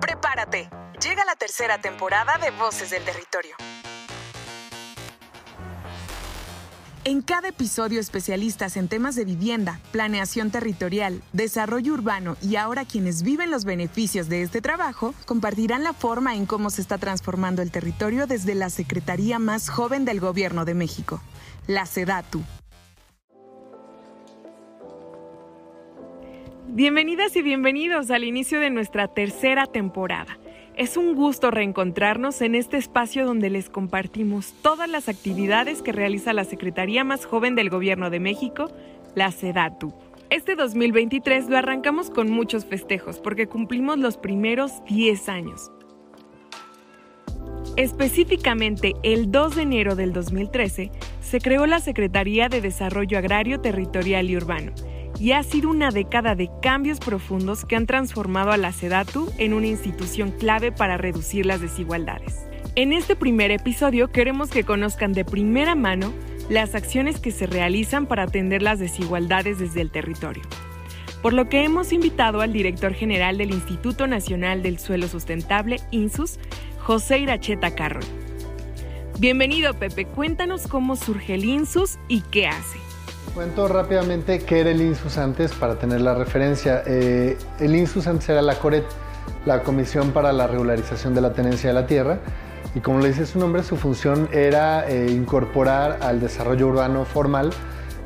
Prepárate, llega la tercera temporada de Voces del Territorio. En cada episodio, especialistas en temas de vivienda, planeación territorial, desarrollo urbano y ahora quienes viven los beneficios de este trabajo compartirán la forma en cómo se está transformando el territorio desde la Secretaría más joven del Gobierno de México, la SEDATU. Bienvenidas y bienvenidos al inicio de nuestra tercera temporada. Es un gusto reencontrarnos en este espacio donde les compartimos todas las actividades que realiza la Secretaría más joven del Gobierno de México, la SEDATU. Este 2023 lo arrancamos con muchos festejos porque cumplimos los primeros 10 años. Específicamente, el 2 de enero del 2013 se creó la Secretaría de Desarrollo Agrario, Territorial y Urbano y ha sido una década de cambios profundos que han transformado a la SEDATU en una institución clave para reducir las desigualdades. En este primer episodio queremos que conozcan de primera mano las acciones que se realizan para atender las desigualdades desde el territorio. Por lo que hemos invitado al director general del Instituto Nacional del Suelo Sustentable, INSUS, José Iracheta Carroll. Bienvenido Pepe, cuéntanos cómo surge el INSUS y qué hace. Cuento rápidamente qué era el INSUS antes para tener la referencia. Eh, el INSUS antes era la CORET, la Comisión para la Regularización de la Tenencia de la Tierra, y como le dice su nombre, su función era eh, incorporar al desarrollo urbano formal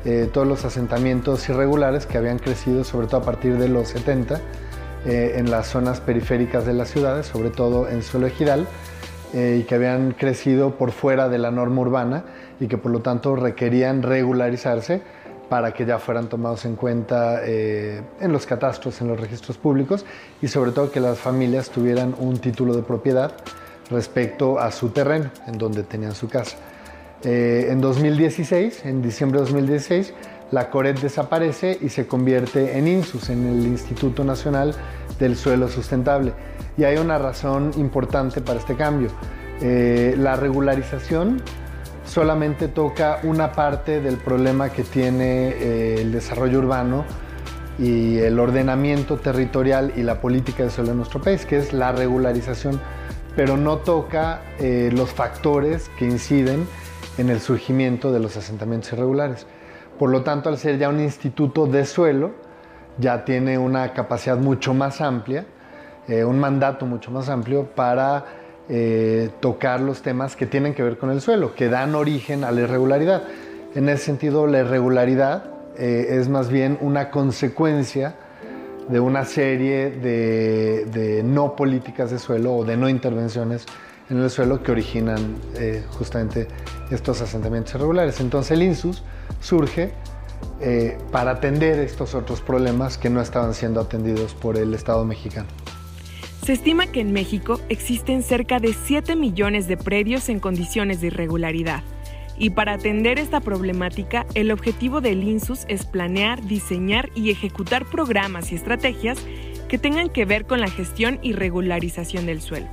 eh, todos los asentamientos irregulares que habían crecido, sobre todo a partir de los 70, en las zonas periféricas de las ciudades, sobre todo en suelo ejidal, y que habían crecido por fuera de la norma urbana y que por lo tanto requerían regularizarse para que ya fueran tomados en cuenta eh, en los catastros, en los registros públicos y sobre todo que las familias tuvieran un título de propiedad respecto a su terreno, en donde tenían su casa. Eh, en 2016, en diciembre de 2016, la CORET desaparece y se convierte en INSUS, en el Instituto Nacional del Suelo Sustentable. Y hay una razón importante para este cambio. Eh, la regularización solamente toca una parte del problema que tiene eh, el desarrollo urbano y el ordenamiento territorial y la política de suelo en nuestro país, que es la regularización, pero no toca eh, los factores que inciden en el surgimiento de los asentamientos irregulares. Por lo tanto, al ser ya un instituto de suelo, ya tiene una capacidad mucho más amplia, eh, un mandato mucho más amplio para eh, tocar los temas que tienen que ver con el suelo, que dan origen a la irregularidad. En ese sentido, la irregularidad eh, es más bien una consecuencia de una serie de, no políticas de suelo o de no intervenciones en el suelo que originan eh, justamente estos asentamientos irregulares. Entonces el INSUS surge para atender estos otros problemas que no estaban siendo atendidos por el Estado mexicano. Se estima que en México existen cerca de 7 millones de predios en condiciones de irregularidad. Y para atender esta problemática, el objetivo del INSUS es planear, diseñar y ejecutar programas y estrategias que tengan que ver con la gestión y regularización del suelo,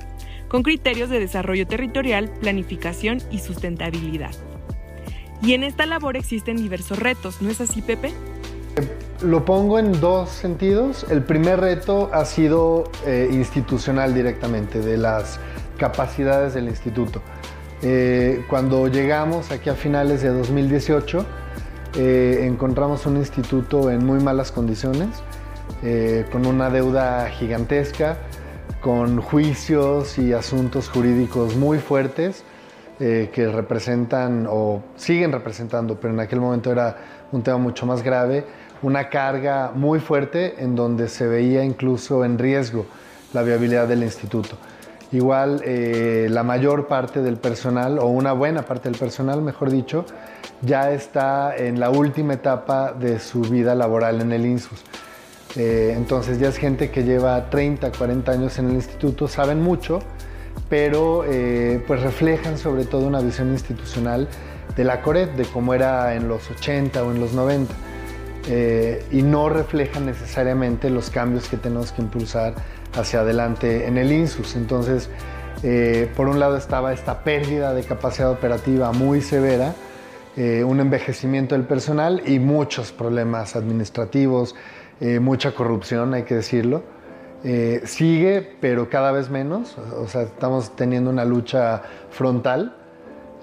con criterios de desarrollo territorial, planificación y sustentabilidad. Y en esta labor existen diversos retos, ¿no es así, Pepe? Lo pongo en dos sentidos. El primer reto ha sido eh, institucional directamente, de las capacidades del instituto. Eh, cuando llegamos aquí a finales de 2018, eh, encontramos un instituto en muy malas condiciones, con una deuda gigantesca, con juicios y asuntos jurídicos muy fuertes que representan o siguen representando, pero en aquel momento era un tema mucho más grave una carga muy fuerte en donde se veía incluso en riesgo la viabilidad del instituto. Igual eh, la mayor parte del personal, o una buena parte del personal, mejor dicho, ya está en la última etapa de su vida laboral en el INSUS. Eh, entonces ya es gente que lleva 30, 40 años en el instituto, saben mucho, pero eh, pues reflejan sobre todo una visión institucional de la CORET, de cómo era en los 80 o en los 90. Eh, y no reflejan necesariamente los cambios que tenemos que impulsar hacia adelante en el INSUS. Entonces, eh, por un lado estaba esta pérdida de capacidad operativa muy severa, eh, un envejecimiento del personal y muchos problemas administrativos eh, mucha corrupción, hay que decirlo. Eh, sigue, pero cada vez menos. O sea, estamos teniendo una lucha frontal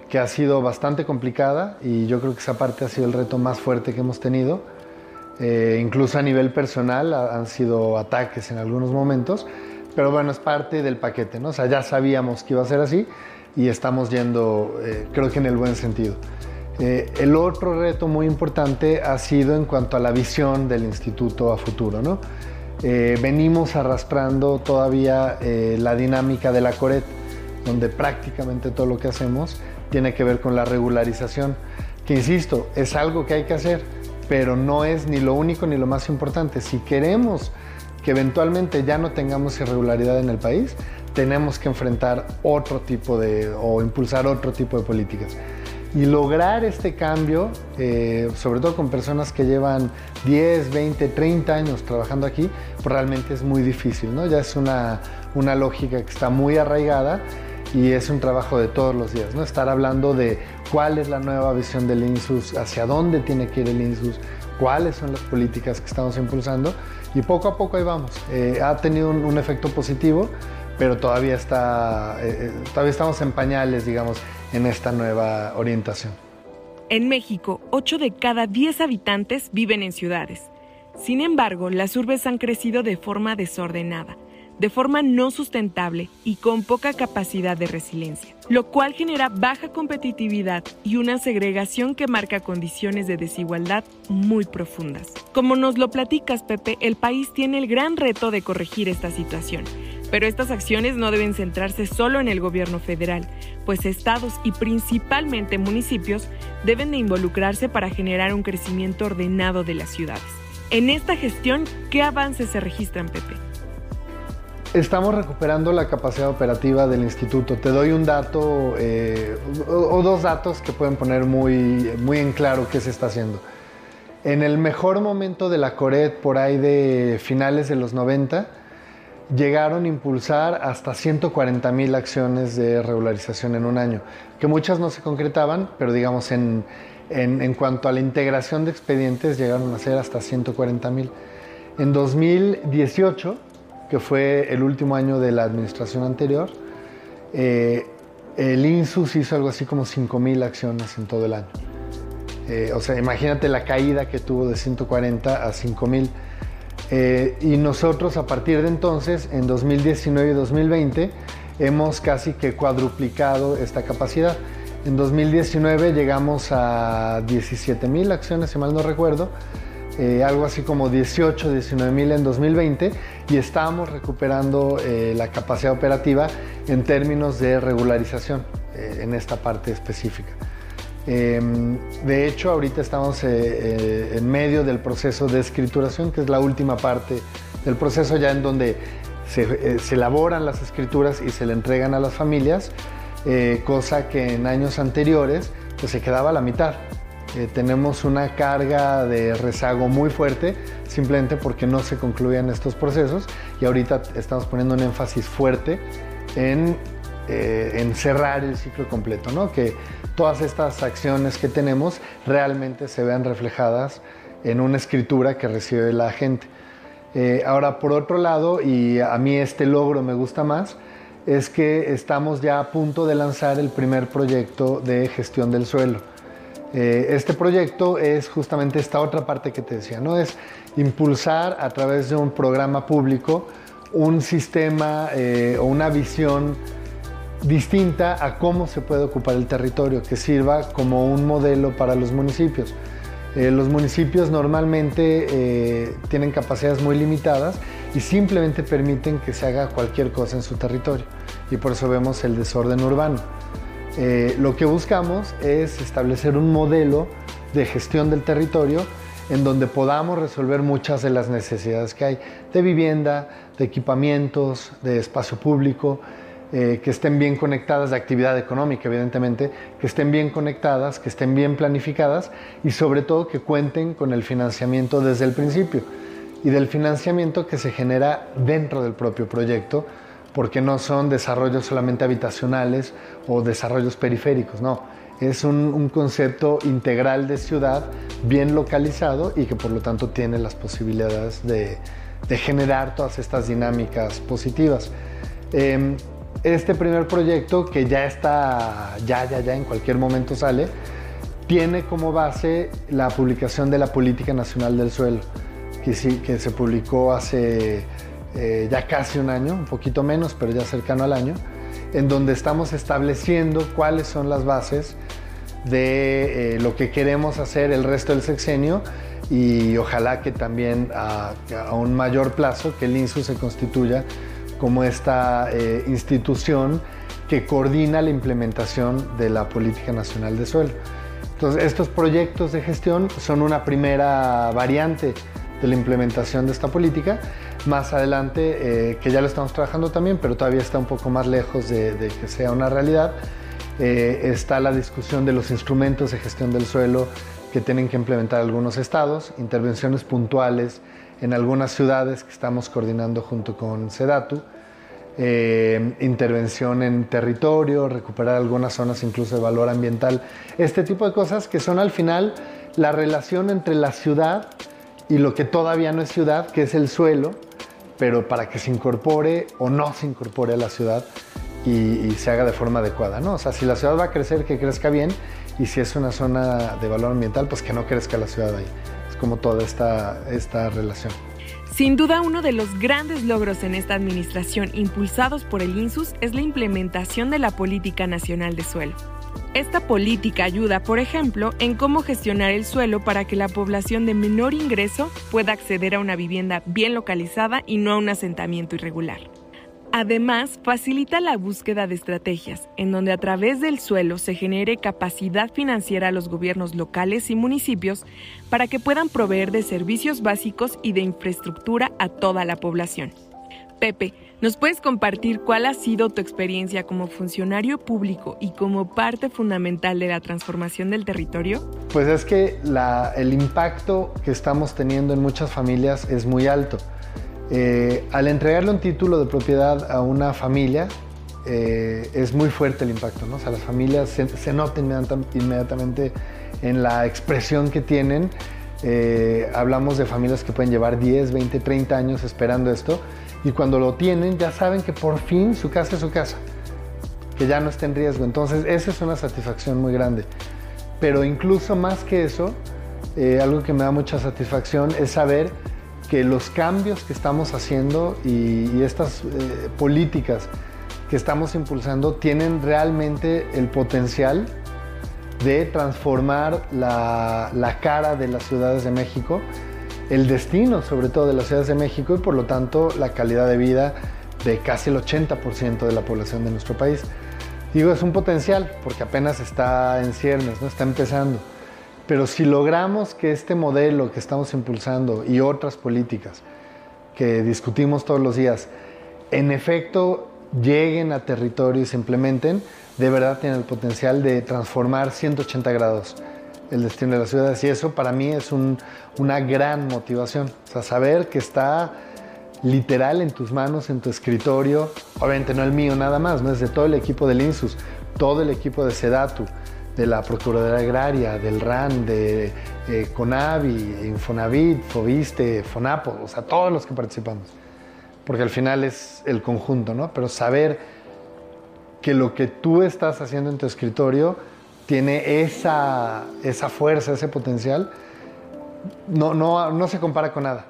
que ha sido bastante complicada y yo creo que esa parte ha sido el reto más fuerte que hemos tenido. Eh, incluso a nivel personal han sido ataques en algunos momentos, pero bueno, es parte del paquete, ¿no? O sea, ya sabíamos que iba a ser así y estamos yendo, eh, creo que en el buen sentido. Eh, el otro reto muy importante ha sido en cuanto a la visión del instituto a futuro, ¿no? venimos arrastrando todavía la dinámica de la CORET, donde prácticamente todo lo que hacemos tiene que ver con la regularización, que insisto, es algo que hay que hacer, pero no es ni lo único ni lo más importante. Si queremos que eventualmente ya no tengamos irregularidad en el país, tenemos que enfrentar otro tipo de, o impulsar otro tipo de políticas. Y lograr este cambio, eh, sobre todo con personas que llevan 10, 20, 30 años trabajando aquí, pues realmente es muy difícil, ¿no? Ya es una, una lógica que está muy arraigada y es un trabajo de todos los días, ¿no? Estar hablando de cuál es la nueva visión del INSUS, hacia dónde tiene que ir el INSUS, cuáles son las políticas que estamos impulsando y poco a poco ahí vamos. Eh, ha tenido un, efecto positivo, pero todavía, está, eh, eh, todavía estamos en pañales, digamos, en esta nueva orientación. En México, 8 de cada 10 habitantes viven en ciudades. Sin embargo, las urbes han crecido de forma desordenada de forma no sustentable y con poca capacidad de resiliencia, lo cual genera baja competitividad y una segregación que marca condiciones de desigualdad muy profundas. Como nos lo platicas, Pepe, el país tiene el gran reto de corregir esta situación. Pero estas acciones no deben centrarse solo en el gobierno federal, pues estados y principalmente municipios deben de involucrarse para generar un crecimiento ordenado de las ciudades. En esta gestión, ¿qué avances se registran, Pepe? Estamos recuperando la capacidad operativa del instituto. Te doy un dato eh, o, dos datos que pueden poner muy, muy en claro qué se está haciendo. En el mejor momento de la Coret, por ahí de finales de los 90, llegaron a impulsar hasta 140 mil acciones de regularización en un año, que muchas no se concretaban, pero digamos en, en, en cuanto a la integración de expedientes llegaron a ser hasta 140 mil. En 2018 que fue el último año de la administración anterior, eh, el INSUS hizo algo así como 5.000 acciones en todo el año. Eh, o sea, imagínate la caída que tuvo de 140 a 5.000. Eh, y nosotros a partir de entonces, en 2019 y 2020, hemos casi que cuadruplicado esta capacidad. En 2019 llegamos a 17.000 acciones, si mal no recuerdo, eh, algo así como 18, 19 mil en 2020 y estamos recuperando eh, la capacidad operativa en términos de regularización eh, en esta parte específica. Em, de hecho, ahorita estamos en medio del proceso de escrituración, que es la última parte del proceso ya en donde se, se elaboran las escrituras y se le entregan a las familias, cosa que en años anteriores pues, se quedaba a la mitad. Eh, tenemos una carga de rezago muy fuerte simplemente porque no se concluían estos procesos y ahorita estamos poniendo un énfasis fuerte en, eh, cerrar el ciclo completo, ¿no? que todas estas acciones que tenemos realmente se vean reflejadas en una escritura que recibe la gente. Eh, ahora, por otro lado, y a mí este logro me gusta más, es que estamos ya a punto de lanzar el primer proyecto de gestión del suelo. Eh, este proyecto es justamente esta otra parte que te decía, ¿no? Es impulsar a través de un programa público un sistema eh, o una visión distinta a cómo se puede ocupar el territorio, que sirva como un modelo para los municipios. Eh, los municipios normalmente tienen capacidades muy limitadas y simplemente permiten que se haga cualquier cosa en su territorio. Y por eso vemos el desorden urbano. Eh, lo que buscamos es establecer un modelo de gestión del territorio en donde podamos resolver muchas de las necesidades que hay de vivienda, de equipamientos, de espacio público, eh, que estén bien conectadas, de actividad económica, evidentemente, que estén bien conectadas, que estén bien planificadas y sobre todo que cuenten con el financiamiento desde el principio. Y del financiamiento que se genera dentro del propio proyecto porque no son desarrollos solamente habitacionales o desarrollos periféricos, no. es un, concepto integral de ciudad bien localizado y que por lo tanto tiene las posibilidades de, generar todas estas dinámicas positivas. Em, este primer proyecto que ya está, ya, ya, ya en cualquier momento sale, tiene como base la publicación de la Política Nacional del Suelo, que, sí, que se publicó hace eh, ya casi un año, un poquito menos, pero ya cercano al año, en donde estamos estableciendo cuáles son las bases de eh, lo que queremos hacer el resto del sexenio y ojalá que también a, un mayor plazo que el INSU se constituya como esta eh, institución que coordina la implementación de la Política Nacional de Suelo. Entonces, estos proyectos de gestión son una primera variante de la implementación de esta política. Más adelante, eh, que ya lo estamos trabajando también, pero todavía está un poco más lejos de, que sea una realidad, eh, está la discusión de los instrumentos de gestión del suelo que tienen que implementar algunos estados, intervenciones puntuales en algunas ciudades que estamos coordinando junto con SEDATU, eh, intervención en territorio, recuperar algunas zonas incluso de valor ambiental, este tipo de cosas que son al final la relación entre la ciudad y lo que todavía no es ciudad, que es el suelo, pero para que se incorpore o no se incorpore a la ciudad y, se haga de forma adecuada, ¿no? O sea, si la ciudad va a crecer, que crezca bien, y si es una zona de valor ambiental, pues que no crezca la ciudad ahí. Es como toda esta, esta relación. Sin duda, uno de los grandes logros en esta administración impulsados por el INSUS es la implementación de la Política Nacional de Suelo. Esta política ayuda, por ejemplo, en cómo gestionar el suelo para que la población de menor ingreso pueda acceder a una vivienda bien localizada y no a un asentamiento irregular. Además, facilita la búsqueda de estrategias, en donde a través del suelo se genere capacidad financiera a los gobiernos locales y municipios para que puedan proveer de servicios básicos y de infraestructura a toda la población. Pepe, ¿nos puedes compartir cuál ha sido tu experiencia como funcionario público y como parte fundamental de la transformación del territorio? Pues es que el impacto que estamos teniendo en muchas familias es muy alto. Eh, al entregarle un título de propiedad a una familia, eh, es muy fuerte el impacto, ¿no? O sea, las familias se, se nota inmediatamente en la expresión que tienen. Eh, hablamos de familias que pueden llevar 10, 20, 30 años esperando esto y cuando lo tienen ya saben que por fin su casa es su casa, que ya no está en riesgo. Entonces, esa es una satisfacción muy grande. Pero incluso más que eso, algo que me da mucha satisfacción es saber que los cambios que estamos haciendo y, estas eh, políticas que estamos impulsando tienen realmente el potencial de transformar la, cara de las ciudades de México, el destino sobre todo de las ciudades de México y por lo tanto la calidad de vida de casi el 80% de la población de nuestro país. Digo, es un potencial porque apenas está en ciernes, ¿no? está empezando. Pero si logramos que este modelo que estamos impulsando y otras políticas que discutimos todos los días, en efecto lleguen a territorio y se implementen, de verdad tienen el potencial de transformar 180 grados el destino de las ciudades. Y eso para mí es una gran motivación. O sea, saber que está literal en tus manos, en tu escritorio, obviamente no el mío nada más, no es de todo el equipo del INSUS, todo el equipo de SEDATU, de la Procuraduría Agraria, del RAN, de eh, CONAVI, Infonavit, Fobiste, FONAPO, o sea, todos los que participamos. Porque al final es el conjunto, ¿no? Pero saber que lo que tú estás haciendo en tu escritorio tiene esa, esa fuerza, ese potencial, no, no, no se compara con nada.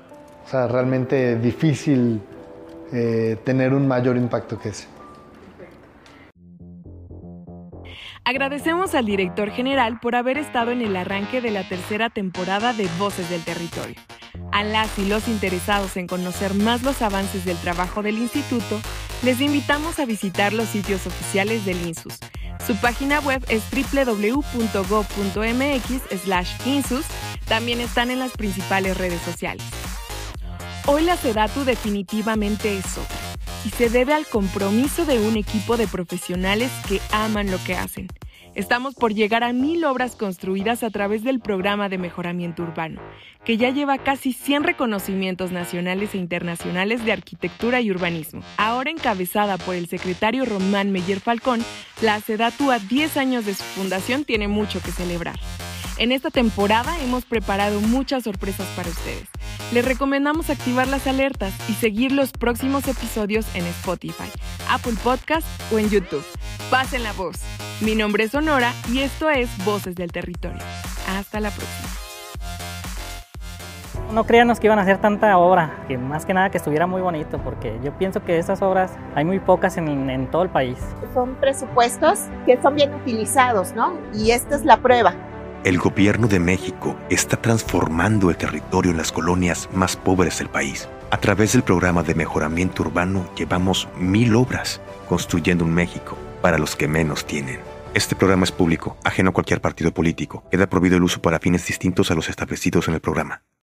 O sea, realmente difícil eh, tener un mayor impacto que ese. Agradecemos al director general por haber estado en el arranque de la tercera temporada de Voces del Territorio. A las y los interesados en conocer más los avances del trabajo del instituto, les invitamos a visitar los sitios oficiales del INSUS. Su página web es www.gov.mx/insus. También están en las principales redes sociales. Hoy la SEDATU definitivamente es otra y se debe al compromiso de un equipo de profesionales que aman lo que hacen Estamos por llegar a mil obras construidas a través del programa de mejoramiento urbano, que ya lleva casi 100 reconocimientos nacionales e internacionales de arquitectura y urbanismo. Ahora encabezada por el secretario Román Meyer Falcón, la SEDATU a 10 años de su fundación tiene mucho que celebrar. En esta temporada hemos preparado muchas sorpresas para ustedes. Les recomendamos activar las alertas y seguir los próximos episodios en Spotify, Apple Podcast o en YouTube. Pasen la voz. Mi nombre es Sonora y esto es Voces del Territorio. Hasta la próxima. No créanos que iban a hacer tanta obra, que más que nada que estuviera muy bonito, porque yo pienso que esas obras hay muy pocas en, en todo el país. Son presupuestos que son bien utilizados, ¿no? Y esta es la prueba. El gobierno de México está transformando el territorio en las colonias más pobres del país. A través del programa de mejoramiento urbano llevamos mil obras construyendo un México para los que menos tienen. Este programa es público, ajeno a cualquier partido político. Queda prohibido el uso para fines distintos a los establecidos en el programa.